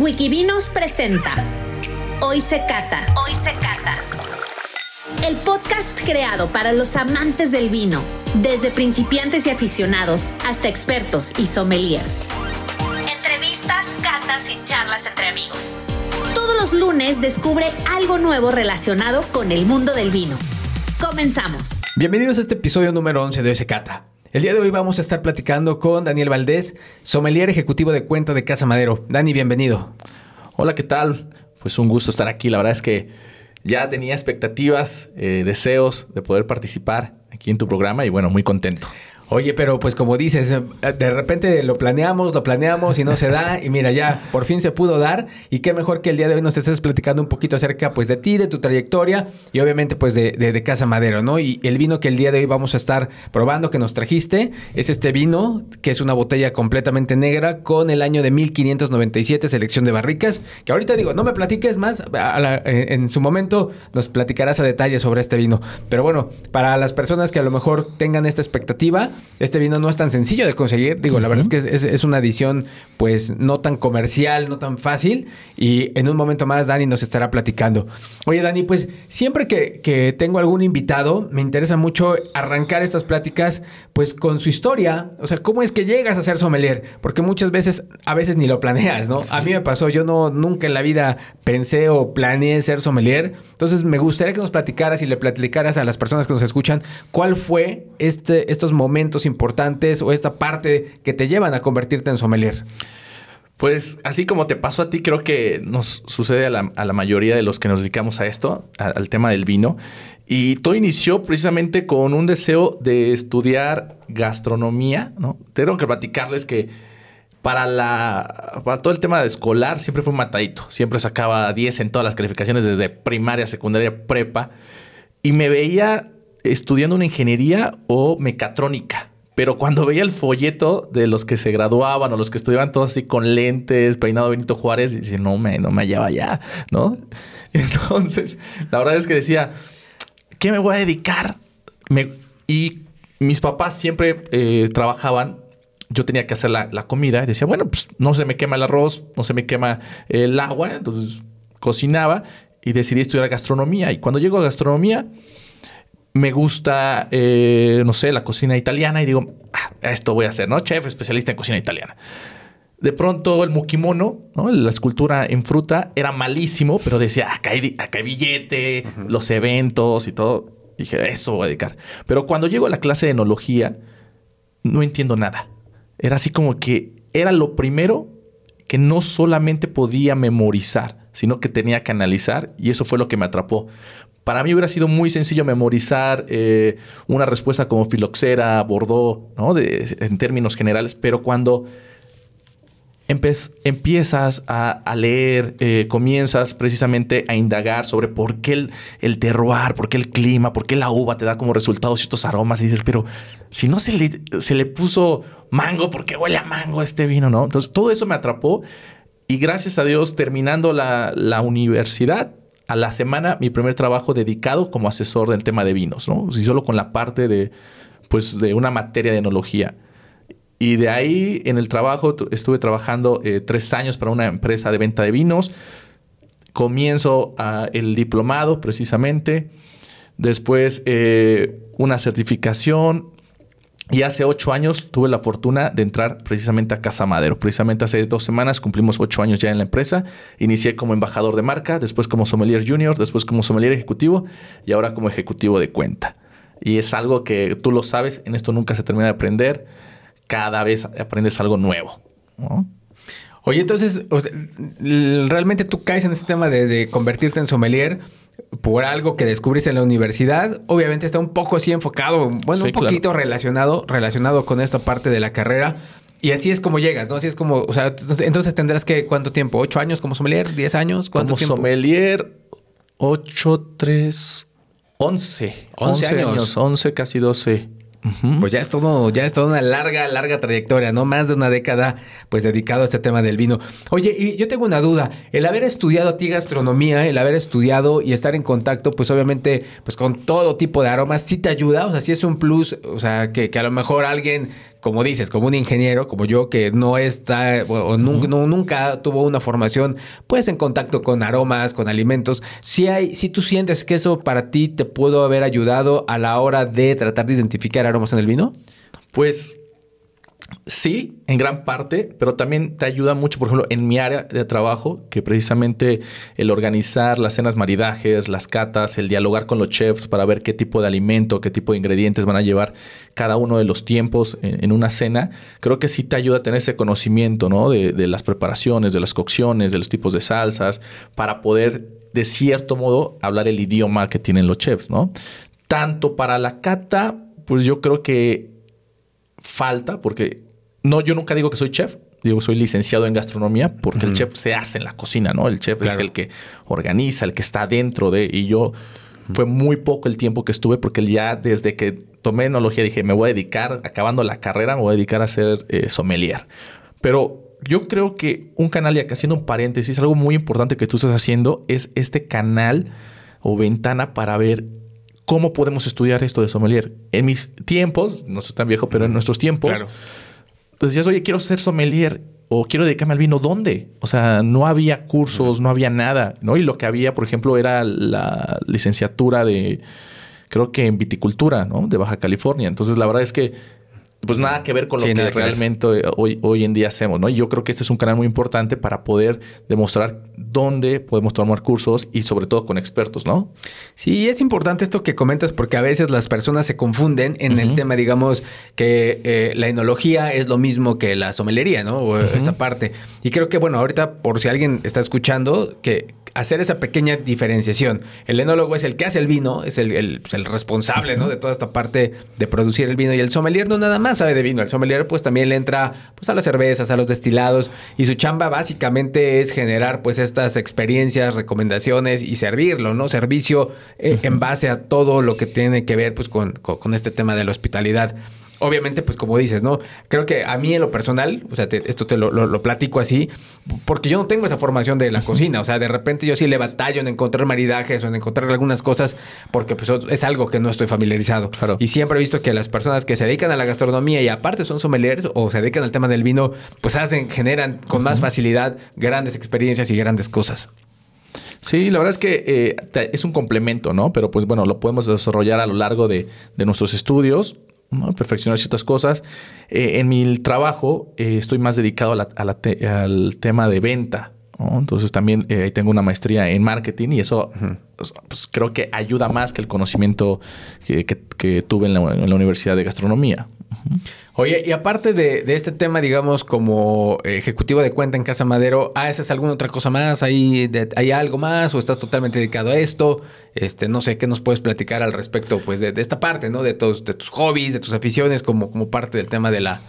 Wikivinos presenta Hoy se cata. Hoy se cata. El podcast creado para los amantes del vino, desde principiantes y aficionados hasta expertos y sommeliers. Entrevistas, catas y charlas entre amigos. Todos los lunes descubre algo nuevo relacionado con el mundo del vino. Comenzamos. Bienvenidos a este episodio número 11 de Hoy se cata. El día de hoy vamos a estar platicando con Daniel Valdés, sommelier ejecutivo de cuenta de Casa Madero. Dani, bienvenido. Hola, ¿qué tal? Pues un gusto estar aquí. La verdad es que ya tenía expectativas, eh, deseos de poder participar aquí en tu programa y bueno, muy contento. Oye, pero pues como dices, eh, de repente lo planeamos, lo planeamos y no se da. Y mira, ya por fin se pudo dar. Y qué mejor que el día de hoy nos estés platicando un poquito acerca pues de ti, de tu trayectoria y obviamente pues de, de, Casa Madero, ¿no? Y el vino que el día de hoy vamos a estar probando que nos trajiste es este vino, que es una botella completamente negra con el año de 1597, selección de barricas. Que ahorita digo, no me platiques más, en su momento nos platicarás a detalle sobre este vino. Pero bueno, para las personas que a lo mejor tengan esta expectativa, este vino no es tan sencillo de conseguir. Digo, la verdad es que es, una edición, pues, no tan comercial, no tan fácil. Y en un momento más, Dani nos estará platicando. Oye, Dani, pues, siempre que, que tengo algún invitado, me interesa mucho arrancar estas pláticas, pues, con su historia. O sea, ¿cómo es que llegas a ser sommelier? Porque muchas veces, a veces ni lo planeas, ¿no? A mí me pasó, yo no, nunca en la vida pensé o planeé ser sommelier. Entonces, me gustaría que nos platicaras y le platicaras a las personas que nos escuchan cuál fue este, estos momentos importantes o esta parte que te llevan a convertirte en sommelier? Pues así como te pasó a ti, creo que nos sucede a la, mayoría de los que nos dedicamos a esto, al tema del vino. Y todo inició precisamente con un deseo de estudiar gastronomía, ¿no? Tengo que platicarles que para, la, para todo el tema de escolar siempre fue un matadito. Siempre sacaba 10 en todas las calificaciones desde primaria, secundaria, prepa. Y me veía estudiando una ingeniería o mecatrónica. Pero cuando veía el folleto de los que se graduaban o los que estudiaban todos así con lentes, peinado Benito Juárez, dice, no me, no me hallaba ya, ¿no? Entonces, la verdad es que decía, ¿qué me voy a dedicar? y mis papás siempre eh, trabajaban, yo tenía que hacer la, la, comida y decía, bueno, pues no se me quema el arroz, no se me quema el agua, entonces cocinaba y decidí estudiar gastronomía. Y cuando llego a gastronomía, me gusta, eh, no sé, la cocina italiana y digo, ah, esto voy a hacer, ¿no? Chef especialista en cocina italiana. De pronto el mukimono, ¿no? la escultura en fruta, era malísimo, pero decía, acá hay, acá billete, los eventos y todo. dije, eso voy a dedicar. Pero cuando llego a la clase de enología, no entiendo nada. Era así como que era lo primero que no solamente podía memorizar, sino que tenía que analizar y eso fue lo que me atrapó. Para mí hubiera sido muy sencillo memorizar eh, una respuesta como filoxera, Bordeaux, ¿no? en términos generales, pero cuando empiezas a, leer, eh, comienzas precisamente a indagar sobre por qué el, el, terroir, por qué el clima, por qué la uva te da como resultados estos aromas y dices, pero si no se le, puso mango, ¿por qué huele a mango este vino? ¿no? Entonces todo eso me atrapó y gracias a Dios terminando la universidad a la semana mi primer trabajo dedicado como asesor del tema de vinos, ¿no? Y solo con la parte de, pues, de una materia de enología. Y de ahí en el trabajo estuve trabajando eh, tres años para una empresa de venta de vinos. Comienzo el diplomado precisamente. Después eh, una certificación y hace ocho años tuve la fortuna de entrar precisamente a Casa Madero. Precisamente hace dos semanas cumplimos ocho años ya en la empresa. Inicié como embajador de marca, después como sommelier junior, después como sommelier ejecutivo y ahora como ejecutivo de cuenta. Y es algo que tú lo sabes, en esto nunca se termina de aprender. Cada vez aprendes algo nuevo. Oye, entonces, realmente tú caes en este tema de, de convertirte en sommelier por algo que descubriste en la universidad, obviamente está un poco así enfocado, bueno, un poquito relacionado, relacionado con esta parte de la carrera. Y así es como llegas, ¿no? Así es como, o sea, entonces tendrás que, ¿cuánto tiempo? ¿Ocho años como sommelier? ¿Diez años? ¿Cuánto como sommelier, ocho, tres, once. Once, años. Once, casi doce. Pues ya es todo, ya es toda una larga, larga trayectoria, ¿no? Más de una década, pues dedicado a este tema del vino. Oye, y yo tengo una duda. El haber estudiado a ti gastronomía, el haber estudiado y estar en contacto, pues obviamente, pues con todo tipo de aromas, ¿sí te ayuda? O sea, sí es un plus, o sea, que, que a lo mejor alguien como dices, como un ingeniero, como yo, que no está o, nunca, tuvo una formación, pues en contacto con aromas, con alimentos, si hay, si tú sientes que eso para ti te pudo haber ayudado a la hora de tratar de identificar aromas en el vino? Pues Sí, en gran parte, pero también te ayuda mucho, por ejemplo, en mi área de trabajo, que precisamente el organizar las cenas maridajes, las catas, el dialogar con los chefs para ver qué tipo de alimento, qué tipo de ingredientes van a llevar cada uno de los tiempos en, una cena, creo que sí te ayuda a tener ese conocimiento, ¿no? De, de las preparaciones, de las cocciones, de los tipos de salsas, para poder, de cierto modo, hablar el idioma que tienen los chefs, ¿no? Tanto para la cata, pues yo creo que falta, porque no, yo nunca digo que soy chef, digo soy licenciado en gastronomía, porque el chef se hace en la cocina, ¿no? El chef es el que organiza, el que está dentro de, y yo fue muy poco el tiempo que estuve, porque ya desde que tomé enología dije, me voy a dedicar, acabando la carrera, me voy a dedicar a ser eh, sommelier. Pero yo creo que un canal, y acá haciendo un paréntesis, algo muy importante que tú estás haciendo es este canal o ventana para ver ¿Cómo podemos estudiar esto de sommelier? En mis tiempos, no soy tan viejo, pero en nuestros tiempos, claro. pues decías, oye, quiero ser sommelier o quiero dedicarme al vino, ¿dónde? O sea, no había cursos, no había nada, ¿no? Y lo que había, por ejemplo, era la licenciatura de, creo que en viticultura, ¿no? De Baja California. Entonces, la verdad es que pues nada que ver con lo que realmente hoy, hoy en día hacemos, ¿no? Y yo creo que este es un canal muy importante para poder demostrar dónde podemos tomar cursos y sobre todo con expertos, ¿no? Sí, es importante esto que comentas porque a veces las personas se confunden en el tema, digamos, que eh, la enología es lo mismo que la somelería, ¿no? O esta parte. Y creo que, bueno, ahorita por si alguien está escuchando, que, hacer esa pequeña diferenciación. El enólogo es el que hace el vino, es el, pues, responsable ¿no? de toda esta parte de producir el vino. Y el sommelier no nada más sabe de vino. El sommelier pues también le entra pues, a las cervezas, a los destilados. Y su chamba básicamente es generar pues estas experiencias, recomendaciones y servirlo, ¿no? Servicio eh, en base a todo lo que tiene que ver pues con, con este tema de la hospitalidad obviamente, pues como dices, ¿no? Creo que a mí en lo personal, o sea, esto te lo, platico así, porque yo no tengo esa formación de la cocina, o sea, de repente yo sí le batallo en encontrar maridajes o en encontrar algunas cosas, porque pues es algo que no estoy familiarizado. Claro. Y siempre he visto que las personas que se dedican a la gastronomía y aparte son sommeliers o se dedican al tema del vino, pues hacen, generan con más facilidad grandes experiencias y grandes cosas. Sí, la verdad es que eh, es un complemento, ¿no? Pero pues bueno, lo podemos desarrollar a lo largo de, de nuestros estudios perfeccionar ciertas cosas. Eh, en mi trabajo eh, estoy más dedicado al tema de venta. Entonces también eh, tengo una maestría en marketing y eso pues, pues, creo que ayuda más que el conocimiento que, tuve en la, Universidad de Gastronomía. Oye, y aparte de, este tema, digamos, como ejecutivo de cuenta en Casa Madero, ¿haces alguna otra cosa más? ¿Hay, ¿Hay algo más o estás totalmente dedicado a esto? Este, no sé, ¿qué nos puedes platicar al respecto, pues, de, esta parte, ¿no? De, tus, tus hobbies, de tus aficiones, como, como parte del tema de la,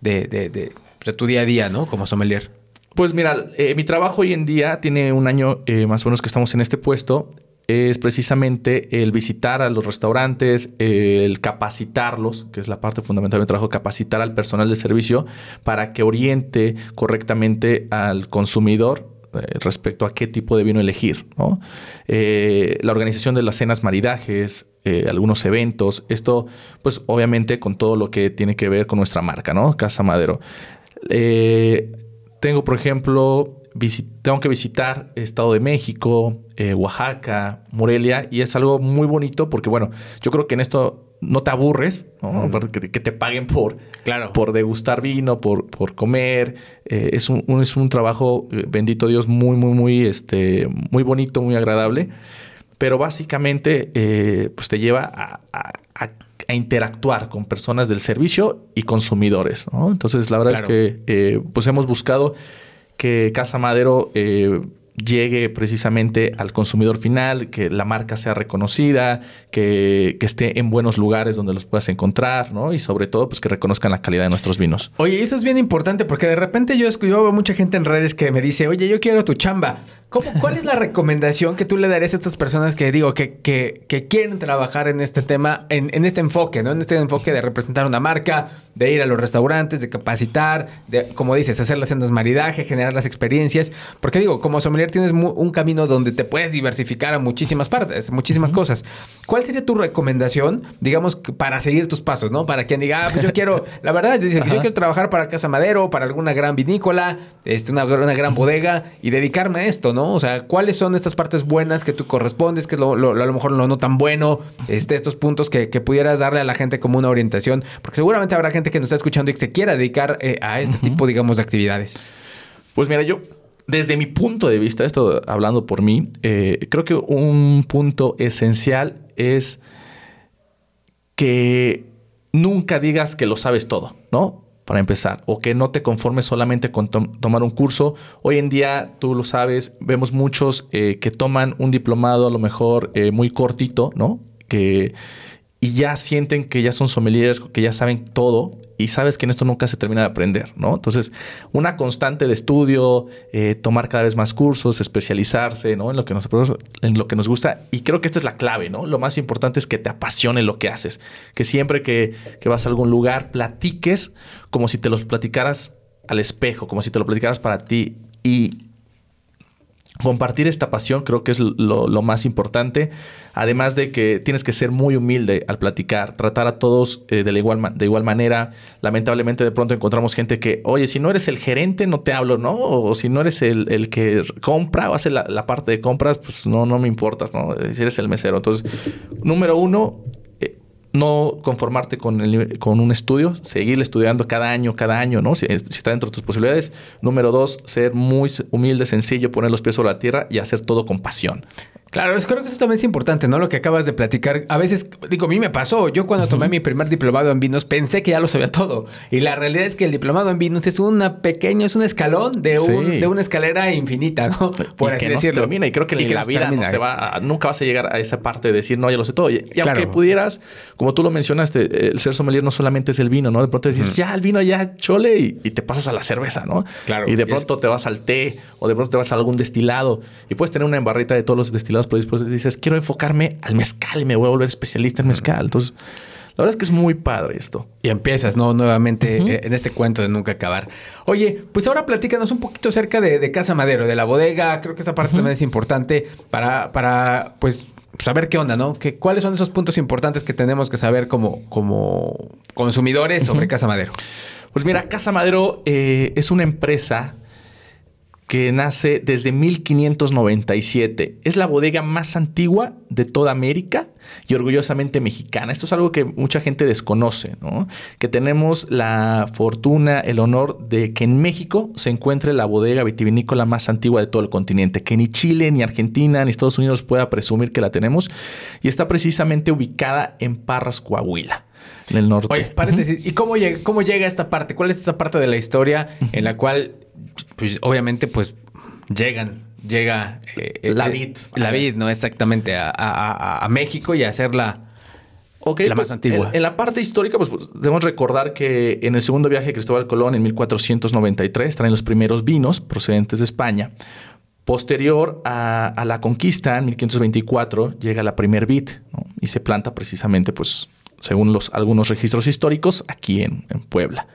de, de, tu día a día, ¿no? Como sommelier. Pues mira, eh, mi trabajo hoy en día tiene un año eh, más o menos que estamos en este puesto es precisamente el visitar a los restaurantes, el capacitarlos, que es la parte fundamental del trabajo, capacitar al personal de servicio para que oriente correctamente al consumidor eh, respecto a qué tipo de vino elegir. Eh, la organización de las cenas maridajes, eh, algunos eventos, esto pues obviamente con todo lo que tiene que ver con nuestra marca, ¿no? Casa Madero. tengo, por ejemplo, tengo que visitar Estado de México, eh, Oaxaca, Morelia, y es algo muy bonito porque, bueno, yo creo que en esto no te aburres, que, te paguen por, claro. por degustar vino, por, por comer. Eh, es, un, es un trabajo, eh, bendito Dios, muy, muy, muy, este, muy bonito, muy agradable. Pero básicamente pues te lleva a, a, interactuar con personas del servicio y consumidores. Entonces, la verdad es que pues hemos buscado que Casa Madero eh, llegue precisamente al consumidor final, que la marca sea reconocida, que, esté en buenos lugares donde los puedas encontrar, ¿no? Y sobre todo, pues que reconozcan la calidad de nuestros vinos. Oye, eso es bien importante porque de repente yo, yo veo mucha gente en redes que me dice, oye, yo quiero tu chamba. ¿Cuál es la recomendación que tú le darías a estas personas que digo que, que, quieren trabajar en este tema, en, este enfoque, ¿no? En este enfoque de representar una marca, de ir a los restaurantes, de capacitar, de, como dices, hacer las sendas maridaje, generar las experiencias. Porque digo, como sommelier tienes un camino donde te puedes diversificar a muchísimas partes, muchísimas cosas. ¿Cuál sería tu recomendación, digamos, para seguir tus pasos, ¿no? Para quien diga, ah, pues yo quiero, la verdad, dice, yo quiero trabajar para Casa Madero, para alguna gran vinícola, este, una, una, gran bodega y dedicarme a esto, ¿no? O sea, ¿cuáles son estas partes buenas que tú correspondes, que lo, a lo mejor lo no tan bueno, este, estos puntos que, pudieras darle a la gente como una orientación? Porque seguramente habrá gente que nos está escuchando y que se quiera dedicar eh, a este tipo, digamos, de actividades. Pues mira, yo desde mi punto de vista, esto hablando por mí, eh, creo que un punto esencial es que nunca digas que lo sabes todo, ¿no? Para empezar, o que no te conformes solamente con tomar un curso. Hoy en día, tú lo sabes, vemos muchos eh, que toman un diplomado a lo mejor eh, muy cortito, ¿no? Que, y ya sienten que ya son sommeliers, que ya saben todo y sabes que en esto nunca se termina de aprender, ¿no? Entonces, una constante de estudio, eh, tomar cada vez más cursos, especializarse, ¿no? En lo, que nos, en lo que nos gusta. Y creo que esta es la clave, ¿no? Lo más importante es que te apasione lo que haces. Que siempre que, que vas a algún lugar, platiques como si te los platicaras al espejo, como si te lo platicaras para ti. Y compartir esta pasión creo que es lo, más importante. Además de que tienes que ser muy humilde al platicar, tratar a todos eh, de, igual, de igual manera. Lamentablemente de pronto encontramos gente que, oye, si no eres el gerente no te hablo, ¿no? O si no eres el, que compra o hace la, la, parte de compras, pues no, no me importas, ¿no? Si eres el mesero. Entonces, número uno, no conformarte con, el, con un estudio, seguir estudiando cada año, cada año, ¿no? Si, si, está dentro de tus posibilidades. Número dos, ser muy humilde, sencillo, poner los pies sobre la tierra y hacer todo con pasión. Claro, creo que eso también es importante, ¿no? Lo que acabas de platicar. A veces, digo, a mí me pasó. Yo cuando tomé mi primer diplomado en vinos pensé que ya lo sabía todo. Y la realidad es que el diplomado en vinos es una pequeña, es un escalón de, un, de una escalera infinita, ¿no? Por así decirlo. termina. Y creo que en la vida no se va nunca vas a llegar a esa parte de decir, no, ya lo sé todo. Y, aunque pudieras, como tú lo mencionaste, el ser sommelier no solamente es el vino, ¿no? De pronto dices, ya, el vino ya chole y, te pasas a la cerveza, ¿no? Claro. Y de pronto te vas al té o de pronto te vas a algún destilado y puedes tener una embarrita de todos los destilados, pero después dices, quiero enfocarme al mezcal y me voy a volver especialista en mezcal. Entonces, la verdad es que es muy padre esto. Y empiezas, ¿no? Nuevamente eh, en este cuento de nunca acabar. Oye, pues ahora platícanos un poquito acerca de, Casa Madero, de la bodega. Creo que esta parte también es importante para, para, pues, saber qué onda, ¿no? Que, ¿Cuáles son esos puntos importantes que tenemos que saber como, como consumidores sobre Casa Madero? Pues mira, Casa Madero eh, es una empresa que nace desde 1597. Es la bodega más antigua de toda América y orgullosamente mexicana. Esto es algo que mucha gente desconoce, ¿no? Que tenemos la fortuna, el honor de que en México se encuentre la bodega vitivinícola más antigua de todo el continente, que ni Chile, ni Argentina, ni Estados Unidos pueda presumir que la tenemos y está precisamente ubicada en Parras, Coahuila en el norte. Oye, paréntesis. ¿Y cómo llega, cómo llega esta parte? ¿Cuál es esta parte de la historia en la cual pues obviamente pues llegan, llega eh, la vid. La vid, ¿no? Exactamente, a, México y a hacerla la más pues, antigua. En, la parte histórica, pues, pues, debemos recordar que en el segundo viaje de Cristóbal Colón, en 1493, traen los primeros vinos procedentes de España. Posterior a, la conquista, en 1524, llega la primer vid y se planta precisamente, pues, según los, algunos registros históricos, aquí en Puebla.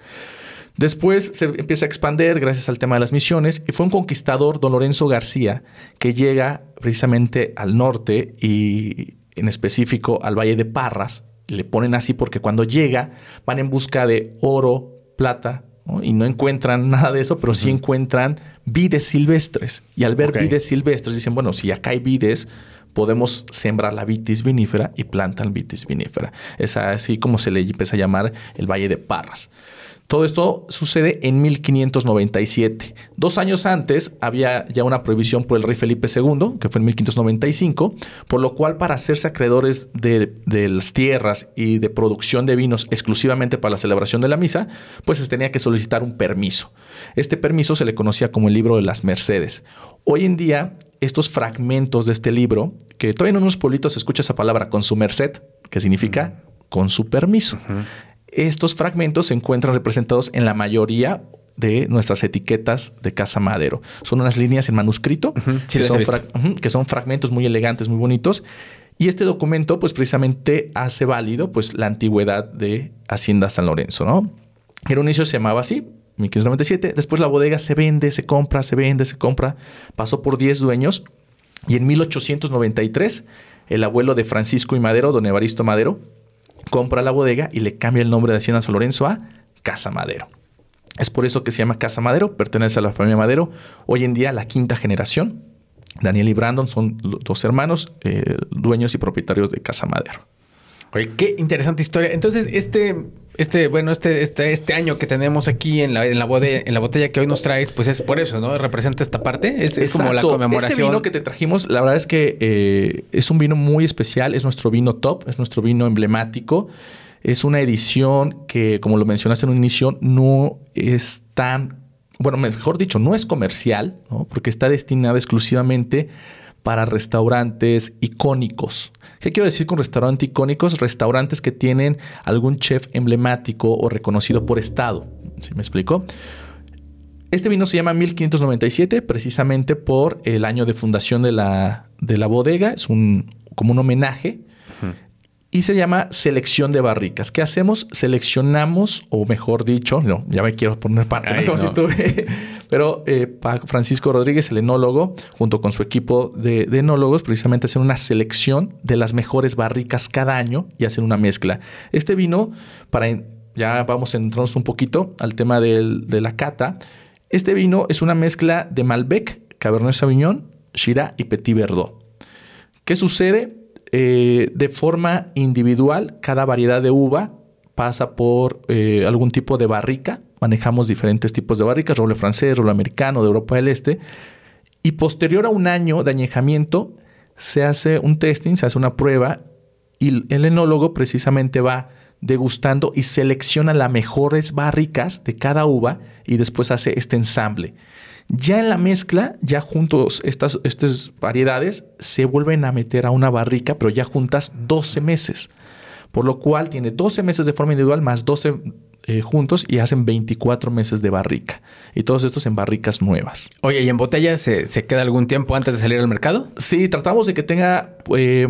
Después se empieza a expander gracias al tema de las misiones y fue un conquistador, don Lorenzo García, que llega precisamente al norte y en específico al Valle de Parras. Le ponen así porque cuando llega van en busca de oro, plata, y no encuentran nada de eso, pero sí encuentran vides silvestres. Y al ver vides silvestres dicen, bueno, si acá hay vides, podemos sembrar la vitis vinífera y plantan vitis vinífera. Es así como se le empieza a llamar el Valle de Parras. Todo esto sucede en 1597. Dos años antes había ya una prohibición por el rey Felipe II, que fue en 1595, por lo cual para hacerse acreedores de, las tierras y de producción de vinos exclusivamente para la celebración de la misa, pues se tenía que solicitar un permiso. Este permiso se le conocía como el libro de las Mercedes. Hoy en día, estos fragmentos de este libro, que todavía en unos pueblitos se escucha esa palabra con su merced, que significa con su permiso. Estos fragmentos se encuentran representados en la mayoría de nuestras etiquetas de Casa Madero. Son unas líneas en manuscrito que, son fragmentos muy elegantes, muy bonitos. Y este documento, pues precisamente hace válido pues, la antigüedad de Hacienda San Lorenzo, ¿no? En un inicio se llamaba así, 1597. Después la bodega se vende, se compra, se vende, se compra. Pasó por 10 dueños. Y en 1893, el abuelo de Francisco y Madero, don Evaristo Madero, compra la bodega y le cambia el nombre de Hacienda San Lorenzo a Casa Madero. Es por eso que se llama Casa Madero, pertenece a la familia Madero. Hoy en día la quinta generación. Daniel y Brandon son dos hermanos, eh, dueños y propietarios de Casa Madero. Oye, qué interesante historia. Entonces, este, este, bueno, este, este, este año que tenemos aquí en la, en la, botella, en la botella que hoy nos traes, pues es por eso, ¿no? Representa esta parte. Es, es como la conmemoración. Este vino que te trajimos, la verdad es que eh, es un vino muy especial, es nuestro vino top, es nuestro vino emblemático. Es una edición que, como lo mencionaste en un inicio, no es tan, bueno, mejor dicho, no es comercial, ¿no? porque está destinada exclusivamente para restaurantes icónicos. ¿Qué quiero decir con restaurantes icónicos? Restaurantes que tienen algún chef emblemático o reconocido por estado. ¿Sí me explico? Este vino se llama 1597 precisamente por el año de fundación de la, de la bodega. Es un, como un homenaje y se llama selección de barricas. ¿Qué hacemos? Seleccionamos, o mejor dicho, no, ya me quiero poner si estuve, pero eh, Francisco Rodríguez, el enólogo, junto con su equipo de, enólogos, precisamente hacen una selección de las mejores barricas cada año y hacen una mezcla. Este vino, para ya vamos a entrarnos un poquito al tema de la cata, este vino es una mezcla de Malbec, Cabernet Sauvignon, Shiraz y Petit Verdot. ¿Qué sucede? Eh, de forma individual, cada variedad de uva pasa por eh, algún tipo de barrica. Manejamos diferentes tipos de barricas, roble francés, roble americano, de Europa del Este. Y posterior a un año de añejamiento, se hace un testing, se hace una prueba y el enólogo precisamente va degustando y selecciona las mejores barricas de cada uva y después hace este ensamble. Ya en la mezcla, ya juntos estas, estas variedades se vuelven a meter a una barrica, pero ya juntas 12 meses. Por lo cual tiene 12 meses de forma individual más 12 eh, juntos y hacen 24 meses de barrica. Y todos estos en barricas nuevas. Oye, ¿y en botella se, queda algún tiempo antes de salir al mercado? Sí, tratamos de que tenga eh,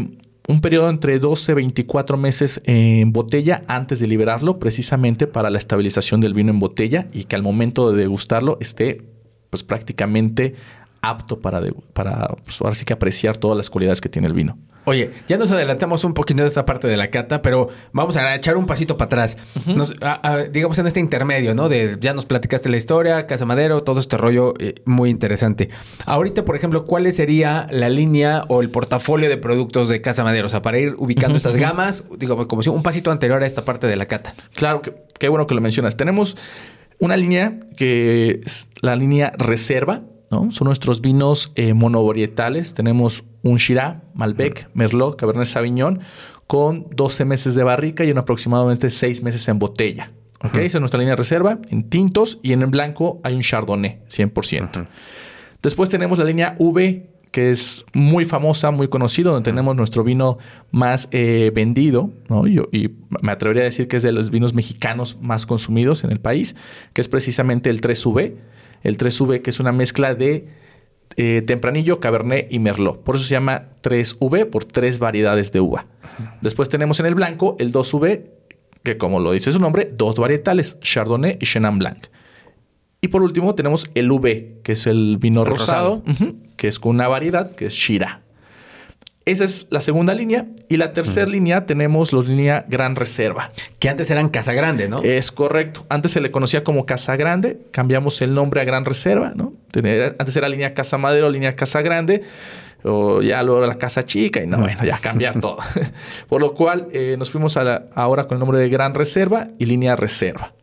un periodo entre 12 y 24 meses en botella antes de liberarlo, precisamente para la estabilización del vino en botella y que al momento de degustarlo esté pues prácticamente apto para, para pues, ahora sí que apreciar todas las cualidades que tiene el vino. Oye, ya nos adelantamos un poquito de esta parte de la cata, pero vamos a echar un pasito para atrás. digamos en este intermedio, ¿no? De ya nos platicaste la historia, Casa Madero, todo este rollo eh, muy interesante. Ahorita, por ejemplo, ¿cuál sería la línea o el portafolio de productos de Casa Madero? O sea, para ir ubicando estas gamas, digo, como si un pasito anterior a esta parte de la cata. Claro, qué bueno que lo mencionas. Tenemos una línea que es la línea reserva, ¿no? Son nuestros vinos eh, monovarietales. Tenemos un Shiraz, Malbec, Merlot, Cabernet Sauvignon, con 12 meses de barrica y un aproximadamente 6 meses en botella. Esa es nuestra línea reserva. En tintos y en el blanco hay un Chardonnay, 100%. Después tenemos la línea V, que es muy famosa, muy conocido, donde tenemos nuestro vino más eh, vendido, ¿no? y me atrevería a decir que es de los vinos mexicanos más consumidos en el país, que es precisamente el 3V. El 3V, que es una mezcla de eh, tempranillo, cabernet y merlot. Por eso se llama 3V, por tres variedades de uva. Después tenemos en el blanco el 2V, que como lo dice su nombre, dos varietales, Chardonnay y Chenin Blanc. Y por último tenemos el V, que es el vino rosado, que es con una variedad que es Shira. Esa es la segunda línea. Y la tercera línea tenemos la línea Gran Reserva. Que antes eran Casa Grande, ¿no? Es correcto. Antes se le conocía como Casa Grande. Cambiamos el nombre a Gran Reserva, ¿no? Antes era línea Casa Madero, línea Casa Grande. O ya luego la Casa Chica. Y no, bueno, ya cambiar todo. Por lo cual eh, nos fuimos ahora con el nombre de Gran Reserva y línea Reserva.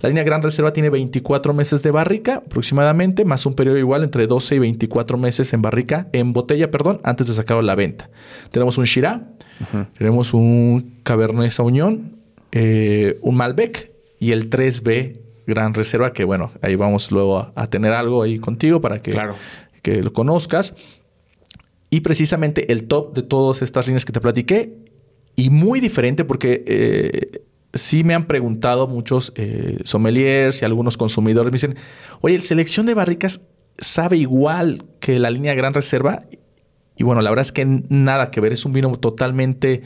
La línea Gran Reserva tiene 24 meses de barrica aproximadamente, más un periodo igual entre 12 y 24 meses en barrica, en botella, perdón, antes de sacarlo a la venta. Tenemos un Shiraz, tenemos un Cabernet Sauvignon, eh, un Malbec y el 3B Gran Reserva, que bueno, ahí vamos luego a, tener algo ahí contigo para que, que lo conozcas. Y precisamente el top de todas estas líneas que te platiqué, y muy diferente porque eh, sí me han preguntado muchos eh, sommeliers y algunos consumidores. Me dicen, oye, ¿el selección de barricas sabe igual que la línea Gran Reserva? Y bueno, la verdad es que nada que ver, es un vino totalmente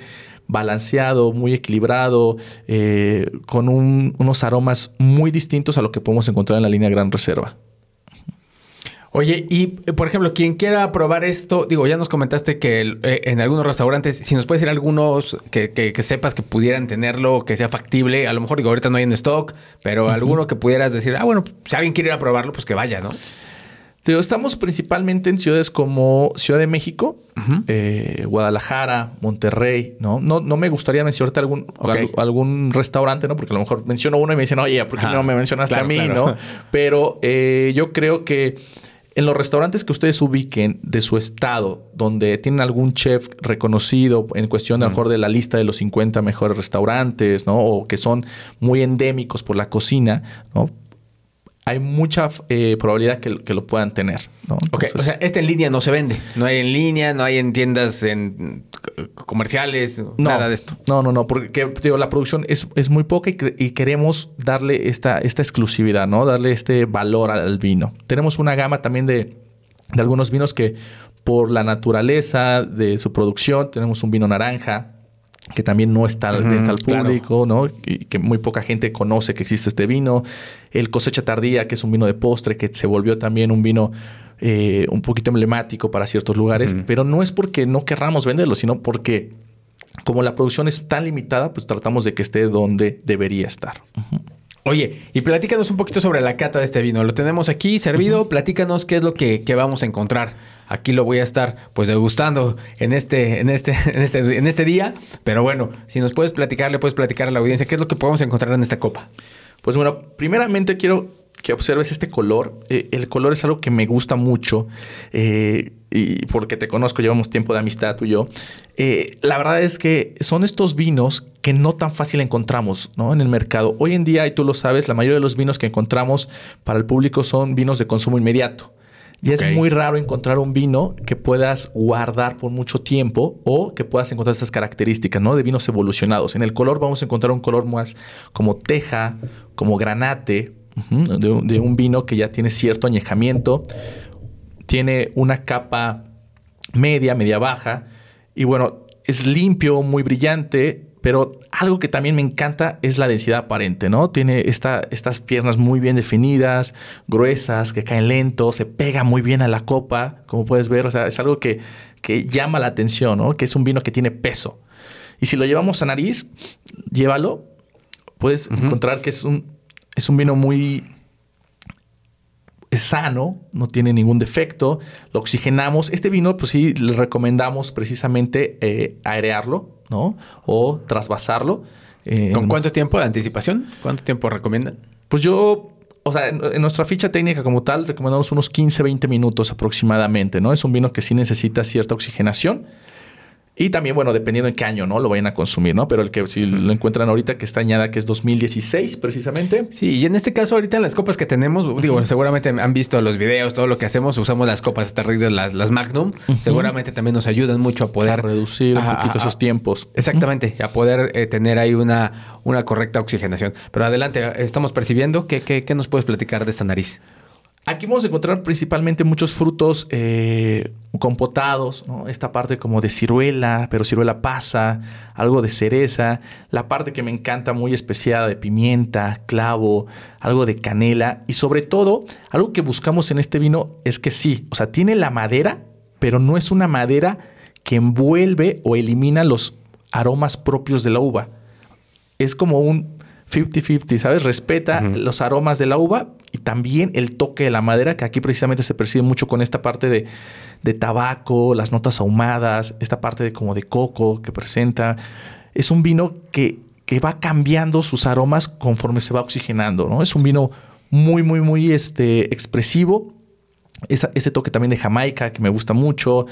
balanceado, muy equilibrado, eh, con unos aromas muy distintos a lo que podemos encontrar en la línea Gran Reserva. Oye, y por ejemplo, quien quiera probar esto, digo, ya nos comentaste que eh, en algunos restaurantes, si nos puedes decir algunos que, sepas que pudieran tenerlo, que sea factible, a lo mejor digo, ahorita no hay en stock, pero alguno que pudieras decir, ah, bueno, si alguien quiere ir a probarlo, pues que vaya, ¿no? estamos principalmente en ciudades como Ciudad de México, eh, Guadalajara, Monterrey, ¿no? ¿no? No me gustaría mencionarte algún, algún restaurante, ¿no? Porque a lo mejor menciono uno y me dicen, oye, ¿por qué no me mencionaste a mí, no? Pero eh, yo creo que en los restaurantes que ustedes ubiquen de su estado, donde tienen algún chef reconocido en cuestión de, a lo mejor de la lista de los 50 mejores restaurantes, ¿no? O que son muy endémicos por la cocina, ¿no? Hay mucha eh, probabilidad que, lo puedan tener. ¿no? ok, o sea, este en línea no se vende. No hay en línea, no hay en tiendas en comerciales, nada de esto. No, no, no, porque digo, la producción es, muy poca y, queremos darle esta, esta exclusividad, ¿no? Darle este valor al vino. Tenemos una gama también de, de algunos vinos que por la naturaleza de su producción, tenemos un vino naranja, que también no está al público, ¿no? Y que muy poca gente conoce que existe este vino. El cosecha tardía, que es un vino de postre, que se volvió también un vino eh, un poquito emblemático para ciertos lugares, pero no es porque no querramos venderlo, sino porque como la producción es tan limitada, pues tratamos de que esté donde debería estar. Oye, y platícanos un poquito sobre la cata de este vino. Lo tenemos aquí servido. Platícanos qué es lo que, que vamos a encontrar aquí lo voy a estar pues degustando en este, en este, en este, en este día. Pero bueno, si nos puedes platicar, le puedes platicar a la audiencia qué es lo que podemos encontrar en esta copa. Pues bueno, primeramente quiero que observes este color. Eh, el color es algo que me gusta mucho eh, y porque te conozco, llevamos tiempo de amistad tú y yo. Eh, la verdad es que son estos vinos que no tan fácil encontramos ¿no? en el mercado. Hoy en día, y tú lo sabes, la mayoría de los vinos que encontramos para el público son vinos de consumo inmediato. Y es muy raro encontrar un vino que puedas guardar por mucho tiempo o que puedas encontrar estas características, ¿no? De vinos evolucionados. En el color vamos a encontrar un color más como teja, como granate, de, un vino que ya tiene cierto añejamiento. Tiene una capa media, media baja. Y bueno, es limpio, muy brillante, pero algo que también me encanta es la densidad aparente, ¿no? Tiene estas piernas muy bien definidas, gruesas, que caen lento, se pega muy bien a la copa, como puedes ver. O sea, es algo que, llama la atención, ¿no? Que es un vino que tiene peso. Y si lo llevamos a nariz, llévalo, puedes encontrar que es un, es un vino muy sano, no tiene ningún defecto, lo oxigenamos. Este vino, pues sí, le recomendamos precisamente eh, airearlo, ¿no? O trasvasarlo. ¿Con cuánto tiempo de anticipación? ¿Cuánto tiempo recomiendan? Pues yo, o sea, en, nuestra ficha técnica como tal, recomendamos unos 15, 20 minutos aproximadamente, ¿no? Es un vino que sí necesita cierta oxigenación. Y también, bueno, dependiendo en qué año, ¿no? Lo vayan a consumir, ¿no? Pero el que si lo encuentran ahorita que está añada, que es 2016 precisamente. Sí, y en este caso ahorita en las copas que tenemos, digo, seguramente han visto los videos, todo lo que hacemos, usamos las copas terribles, las, las Magnum. Seguramente también nos ayudan mucho a poder... reducir un poquito esos tiempos. Exactamente, a poder eh, tener ahí una, una correcta oxigenación. Pero adelante, estamos percibiendo. ¿Qué, qué, qué nos puedes platicar de esta nariz? Aquí vamos a encontrar principalmente muchos frutos eh, compotados, esta parte como de ciruela, pero ciruela pasa, algo de cereza, la parte que me encanta muy especial de pimienta, clavo, algo de canela y sobre todo algo que buscamos en este vino es que sí, o sea, tiene la madera, pero no es una madera que envuelve o elimina los aromas propios de la uva. Es como un 50-50, ¿sabes? Respeta los aromas de la uva también el toque de la madera, que aquí precisamente se percibe mucho con esta parte de, de tabaco, las notas ahumadas, esta parte de como de coco que presenta. Es un vino que, que va cambiando sus aromas conforme se va oxigenando, ¿no? Es un vino muy, muy, muy este, expresivo ese toque también de Jamaica que me gusta mucho,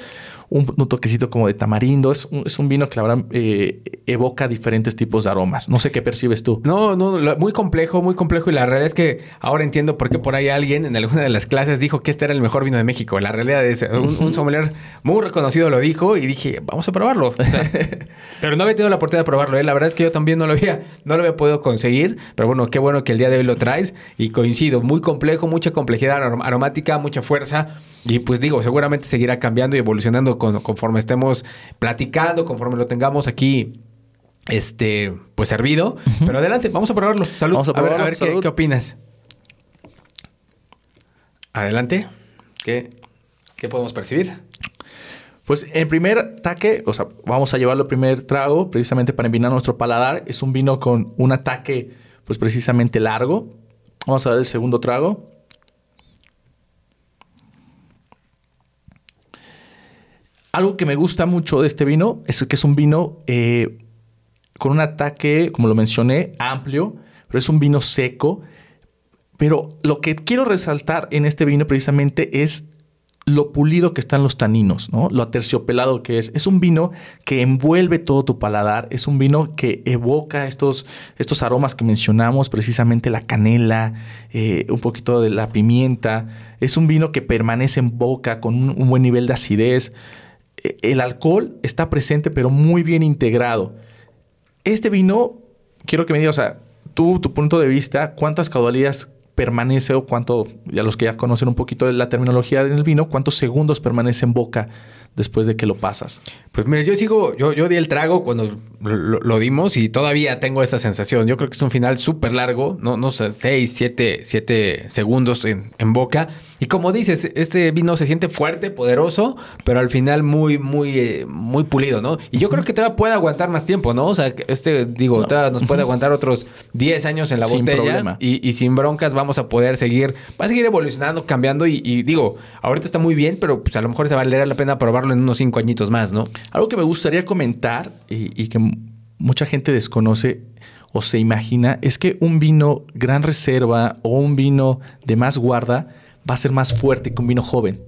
un, toquecito como de tamarindo. Es un, es un vino que la verdad eh, evoca diferentes tipos de aromas. No sé qué percibes tú. No, no, muy complejo, muy complejo. Y la realidad es que ahora entiendo por qué por ahí alguien en alguna de las clases dijo que este era el mejor vino de México. La realidad es, un, un sommelier muy reconocido lo dijo y dije, vamos a probarlo. pero no había tenido la oportunidad de probarlo. ¿eh? La verdad es que yo también no lo había, no lo había podido conseguir. Pero bueno, qué bueno que el día de hoy lo traes. Y coincido, muy complejo, mucha complejidad aromática, mucha fuerza. Y pues digo, seguramente seguirá cambiando y evolucionando conforme estemos platicando, conforme lo tengamos aquí este, pues servido. Pero adelante, vamos a probarlo. Salud. Vamos a, probarlo, a ver, Qué, opinas. Adelante. ¿Qué, ¿Qué podemos percibir? Pues el primer ataque, o sea, vamos a llevarlo el primer trago precisamente para envinar nuestro paladar. Es un vino con un ataque, pues precisamente largo. Vamos a dar el segundo trago. Algo que me gusta mucho de este vino es que es un vino eh, con un ataque, como lo mencioné, amplio, pero es un vino seco. Pero lo que quiero resaltar en este vino precisamente es lo pulido que están los taninos, ¿no? Lo aterciopelado que es. Es un vino que envuelve todo tu paladar, es un vino que evoca estos, estos aromas que mencionamos, precisamente la canela, eh, un poquito de la pimienta. Es un vino que permanece en boca con un, un buen nivel de acidez. El alcohol está presente, pero muy bien integrado. Este vino, quiero que me digas, o sea, tú, tu punto de vista, ¿cuántas caudalías permanece o cuánto, ya los que ya conocen un poquito de la terminología del vino, cuántos segundos permanece en boca después de que lo pasas? Pues mira, yo sigo, yo, yo di el trago cuando lo, dimos y todavía tengo esa sensación. Yo creo que es un final súper largo, no, no sé, 6, 7, 7 segundos en, en, boca. Y como dices, este vino se siente fuerte, poderoso, pero al final muy, muy, eh, muy pulido, ¿no? Y yo creo que todavía puede aguantar más tiempo, ¿no? O sea, este, digo, todavía nos puede aguantar otros 10 años en la sin botella. Y, y, sin broncas vamos a poder seguir, va a seguir evolucionando, cambiando. Y, y, digo, ahorita está muy bien, pero pues a lo mejor se valdrá la pena probarlo en unos 5 añitos más, ¿no? Algo que me gustaría comentar y, que mucha gente desconoce o se imagina es que un vino gran reserva o un vino de más guarda va a ser más fuerte que un vino joven.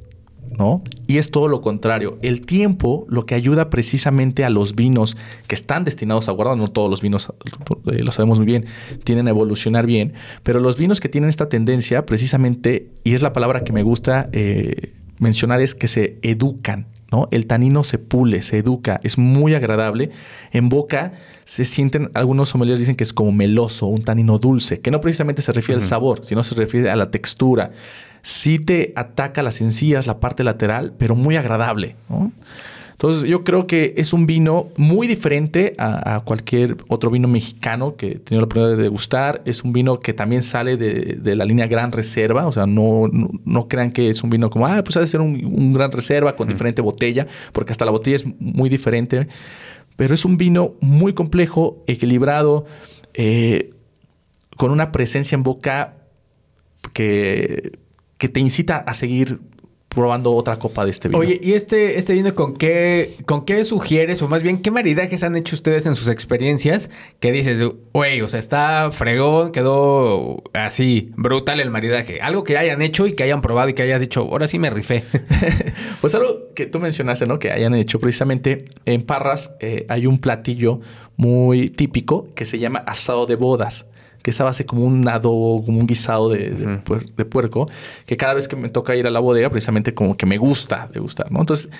¿No? Y es todo lo contrario. El tiempo lo que ayuda precisamente a los vinos que están destinados a guardar, no todos los vinos, eh, lo sabemos muy bien, tienen a evolucionar bien, pero los vinos que tienen esta tendencia precisamente, y es la palabra que me gusta eh, mencionar, es que se educan. El tanino se pule, se educa, es muy agradable. En boca se sienten, algunos sommeliers dicen que es como meloso, un tanino dulce, que no precisamente se refiere al sabor, sino se refiere a la textura. Sí te ataca las encías, la parte lateral, pero muy agradable, Entonces yo creo que es un vino muy diferente a, cualquier otro vino mexicano que he tenido la oportunidad de degustar. Es un vino que también sale de, la línea Gran Reserva. O sea, no, no, crean que es un vino como, ah, pues ha de ser un, Gran Reserva con diferente botella, porque hasta la botella es muy diferente. Pero es un vino muy complejo, equilibrado, eh, con una presencia en boca que, que te incita a seguir probando otra copa de este vino. Oye, ¿y este, este vino con qué, con qué sugieres? O más bien, ¿qué maridajes han hecho ustedes en sus experiencias? Que dices, güey, o sea, está fregón, quedó así, brutal el maridaje. Algo que hayan hecho y que hayan probado y que hayas dicho, ahora sí me rifé. pues algo que tú mencionaste, ¿no? Que hayan hecho precisamente en Parras eh, hay un platillo muy típico que se llama asado de bodas que es a base como un adobo, como un guisado de, puerco, que cada vez que me toca ir a la bodega, precisamente como que me gusta de gustar, ¿no? Entonces,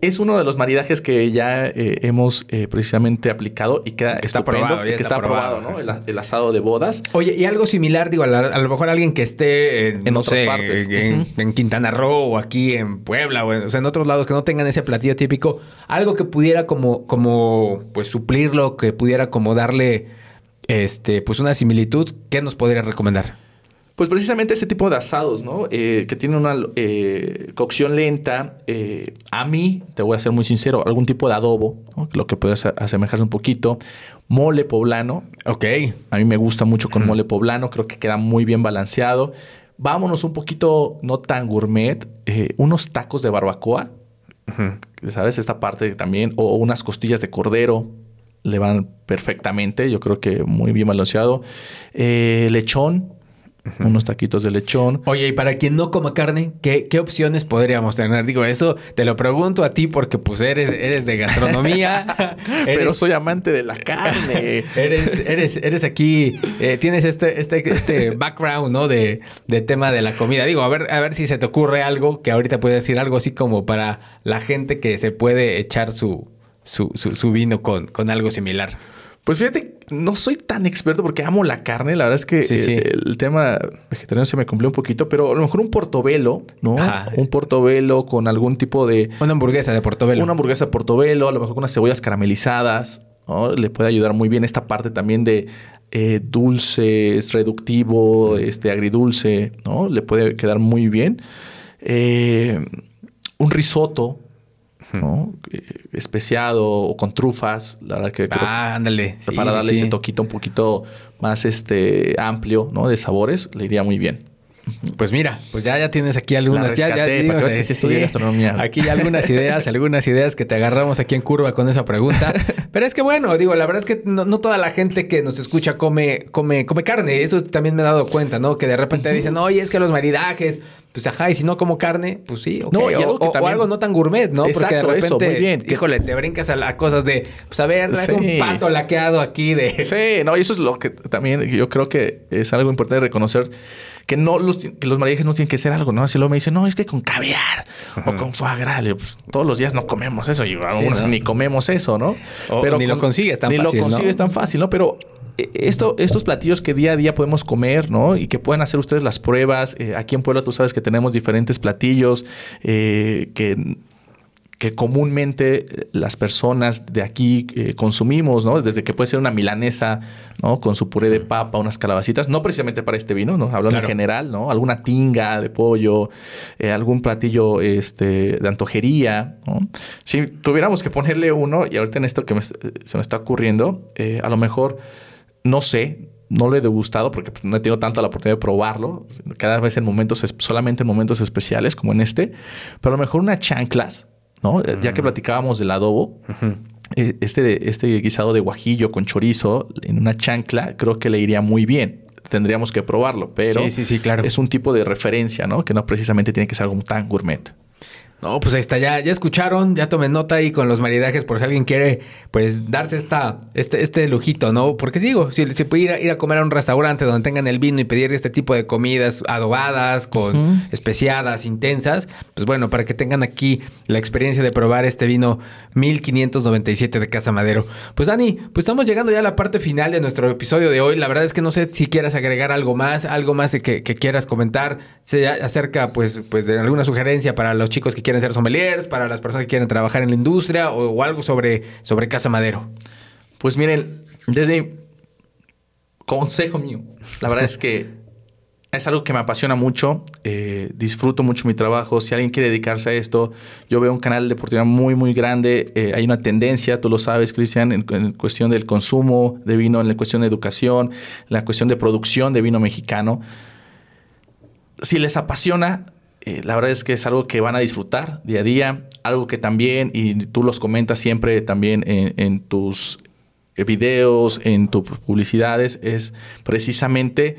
es uno de los maridajes que ya eh, hemos eh, precisamente aplicado y que está probado, que está, probado, ¿no? El, asado de bodas. Oye, y algo similar, digo, a, lo mejor alguien que esté en, en otras partes. En, Quintana Roo o aquí en Puebla o en, o sea, en otros lados que no tengan ese platillo típico, algo que pudiera como, como pues suplirlo, que pudiera como darle este, pues una similitud, ¿qué nos podría recomendar? Pues precisamente este tipo de asados, ¿no? Eh, que tienen una eh, cocción lenta. Eh, a mí, te voy a ser muy sincero, algún tipo de adobo, lo que puede asemejarse un poquito. Mole poblano. Ok. A mí me gusta mucho con mole poblano, creo que queda muy bien balanceado. Vámonos un poquito, no tan gourmet, unos tacos de barbacoa. ¿Sabes? Esta parte también. O unas costillas de cordero le van perfectamente, yo creo que muy bien balanceado. Eh, lechón, unos taquitos de lechón. Oye, y para quien no coma carne, ¿qué, opciones podríamos tener? Digo, eso te lo pregunto a ti porque pues eres, eres de gastronomía. Pero soy amante de la carne. eres, eres, eres aquí, eh, tienes este, este, este background, ¿no? De, de, tema de la comida. Digo, a ver, a ver si se te ocurre algo que ahorita puedes decir algo así como para la gente que se puede echar su, su, su, vino con, con algo similar. Pues fíjate, no soy tan experto porque amo la carne. La verdad es que Sí, sí. eh, el tema vegetariano se me cumplió un poquito, pero a lo mejor un portobelo, ¿no? Ajá. Un portobelo con algún tipo de... Una hamburguesa de Portobelo. Una hamburguesa portobelo, a lo mejor con unas cebollas caramelizadas, ¿no? Le puede ayudar muy bien esta parte también de eh, dulce, es reductivo, este, agridulce, ¿no? Le puede quedar muy bien. Eh, un risotto, ¿no? Eh, especiado o con trufas, la verdad que Ah, ándale. que Sí, para sí, darle sí. ese toquito un poquito más este, amplio, ¿no? De sabores, le iría muy bien. Pues mira, pues ya, ya tienes aquí algunas. La ya, ya rescaté, dimos, que que sí estudié gastronomía. Aquí ya algunas ideas, algunas ideas que te agarramos aquí en curva con esa pregunta. Pero es que bueno, digo, la verdad es que no, no toda la gente que nos escucha come, come, come carne. Eso también me he dado cuenta, ¿no? Que de repente dicen, oye, es que los maridajes, pues ajá, y si no como carne, pues sí, ok. No, y o, algo que o- o también- algo no tan gourmet, ¿no? Porque de repente, eso, muy bien. Que- híjole, te brincas a, la- a cosas de, pues a ver, Sí. un pato laqueado aquí de. Sí, no, y eso es lo que también yo creo que es algo importante reconocer que no los, que los maridajes no tienen que ser algo, ¿no? Si luego me dicen, no, es que con caviar o con foie gras, digo, pues, todos los días no comemos eso y algunos ¿no? ni comemos eso, ¿no? O ni lo consigues tan ni fácil, lo ¿no? consigues tan fácil, ¿no? Pero eh, esto, estos platillos que día a día podemos comer, ¿no? Y que pueden hacer ustedes las pruebas. Eh, aquí en Puebla tú sabes que tenemos diferentes platillos eh, que que comúnmente eh, las personas de aquí eh, consumimos, ¿no? Desde que puede ser una milanesa, ¿no? Con su puré de papa, unas calabacitas, no precisamente para este vino, ¿no? Hablando Claro. en general, ¿no? Alguna tinga de pollo, eh, algún platillo este, de antojería, ¿no? Si tuviéramos que ponerle uno, y ahorita en esto que me- se me está ocurriendo, eh, a lo mejor, no sé, no lo he degustado porque pues, no he tenido tanto la oportunidad de probarlo, cada vez en momentos, solamente en momentos especiales como en este, pero a lo mejor unas chanclas, ¿no? Ya que platicábamos del adobo, eh, este, este guisado de guajillo con chorizo en una chancla, creo que le iría muy bien. Tendríamos que probarlo, pero Sí, sí, sí, claro. es un tipo de referencia, ¿no? Que no precisamente tiene que ser algo tan gourmet. No, pues ahí está, ya, ya escucharon, ya tomen nota ahí con los maridajes por si alguien quiere, pues, darse esta, este, este lujito, ¿no? Porque digo, si se puede ir a, ir a comer a un restaurante donde tengan el vino y pedir este tipo de comidas adobadas, con especiadas, intensas, pues bueno, para que tengan aquí la experiencia de probar este vino 1597 de Casa Madero. Pues Dani, pues estamos llegando ya a la parte final de nuestro episodio de hoy. La verdad es que no sé si quieras agregar algo más, algo más que, que quieras comentar se acerca pues, pues de alguna sugerencia para los chicos que quieren ser sommeliers, para las personas que quieren trabajar en la industria o, o algo sobre, sobre Casa Madero. Pues miren, desde consejo mío, la verdad es que es algo que me apasiona mucho, eh, disfruto mucho mi trabajo. Si alguien quiere dedicarse a esto, yo veo un canal de oportunidad muy, muy grande. Eh, hay una tendencia, tú lo sabes, Cristian, en, en cuestión del consumo de vino, en la cuestión de educación, en la cuestión de producción de vino mexicano. Si les apasiona, eh, la verdad es que es algo que van a disfrutar día a día, algo que también, y tú los comentas siempre también en, tus eh, videos, en tus publicidades, es precisamente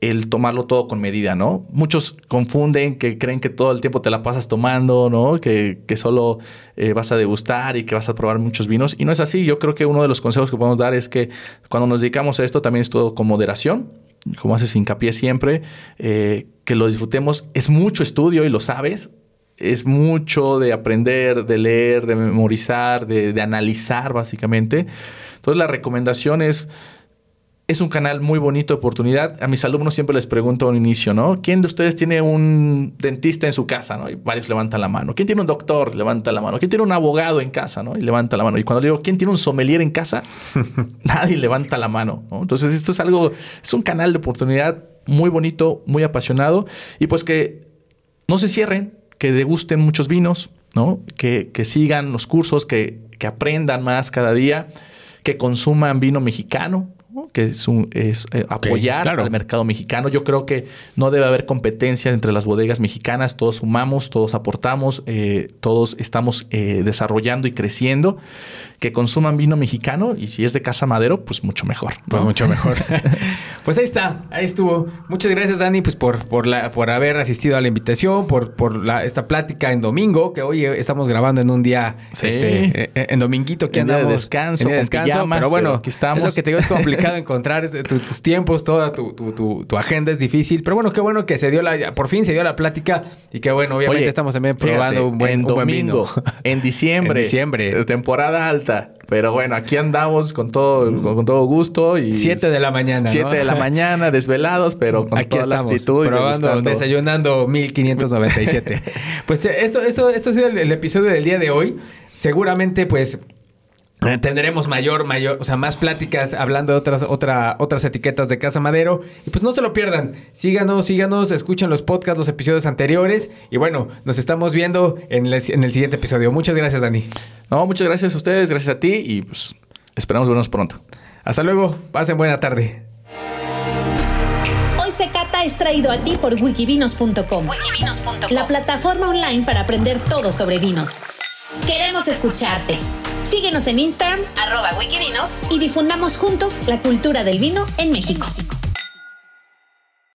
el tomarlo todo con medida, ¿no? Muchos confunden que creen que todo el tiempo te la pasas tomando, ¿no? Que, que solo eh, vas a degustar y que vas a probar muchos vinos. Y no es así. Yo creo que uno de los consejos que podemos dar es que cuando nos dedicamos a esto también es todo con moderación, como haces hincapié siempre, eh, que lo disfrutemos. Es mucho estudio y lo sabes. Es mucho de aprender, de leer, de memorizar, de, de analizar básicamente. Entonces la recomendación es es un canal muy bonito de oportunidad. A mis alumnos siempre les pregunto al inicio, ¿no? ¿Quién de ustedes tiene un dentista en su casa? ¿no? Y varios levantan la mano. ¿Quién tiene un doctor? Levanta la mano. ¿Quién tiene un abogado en casa? ¿no? Y levanta la mano. Y cuando le digo, ¿quién tiene un sommelier en casa? Nadie levanta la mano. ¿no? Entonces, esto es algo, es un canal de oportunidad muy bonito, muy apasionado. Y pues que no se cierren, que degusten muchos vinos, ¿no? Que, que sigan los cursos, que, que aprendan más cada día, que consuman vino mexicano, ¿no? que es, un- es, eh, apoyar claro. al mercado mexicano. Yo creo que no debe haber competencia entre las bodegas mexicanas. Todos sumamos, todos aportamos, eh, todos estamos eh, desarrollando y creciendo. Que consuman vino mexicano y si es de Casa Madero, pues mucho mejor. ¿no? Pues mucho mejor. pues ahí está, ahí estuvo. Muchas gracias, Dani, pues por, por, la, por haber asistido a la invitación, por, por la, esta plática en domingo, que hoy estamos grabando en un día, Sí. este, en dominguito que de andamos. descanso, en día de con descanso, pijama, pero bueno, pero aquí estamos. es lo que te digo, es complicado complicado encontrar tus tiempos, toda tu, agenda es difícil. Pero bueno, qué bueno que se dio la, por fin se dio la plática y que bueno, obviamente estamos también probando un buen, domingo, en diciembre, en diciembre, temporada alta. Pero bueno, aquí andamos con todo, con, todo gusto y siete de la mañana, siete de la mañana, desvelados, pero con toda la actitud probando, desayunando 1597. pues eh, esto, esto, esto ha sido el episodio del día de hoy. Seguramente, pues eh, tendremos mayor, mayor, o sea, más pláticas hablando de otras, otra, otras etiquetas de Casa Madero. Y pues no se lo pierdan. Síganos, síganos, escuchen los podcasts, los episodios anteriores. Y bueno, nos estamos viendo en el, en el siguiente episodio. Muchas gracias, Dani. No, muchas gracias a ustedes, gracias a ti y pues esperamos vernos pronto. Hasta luego, pasen buena tarde. Hoy se cata es traído a ti por wikivinos.com, la plataforma online para aprender todo sobre vinos. Queremos escucharte. Síguenos en Instagram, arroba wikivinos, y difundamos juntos la cultura del vino en México.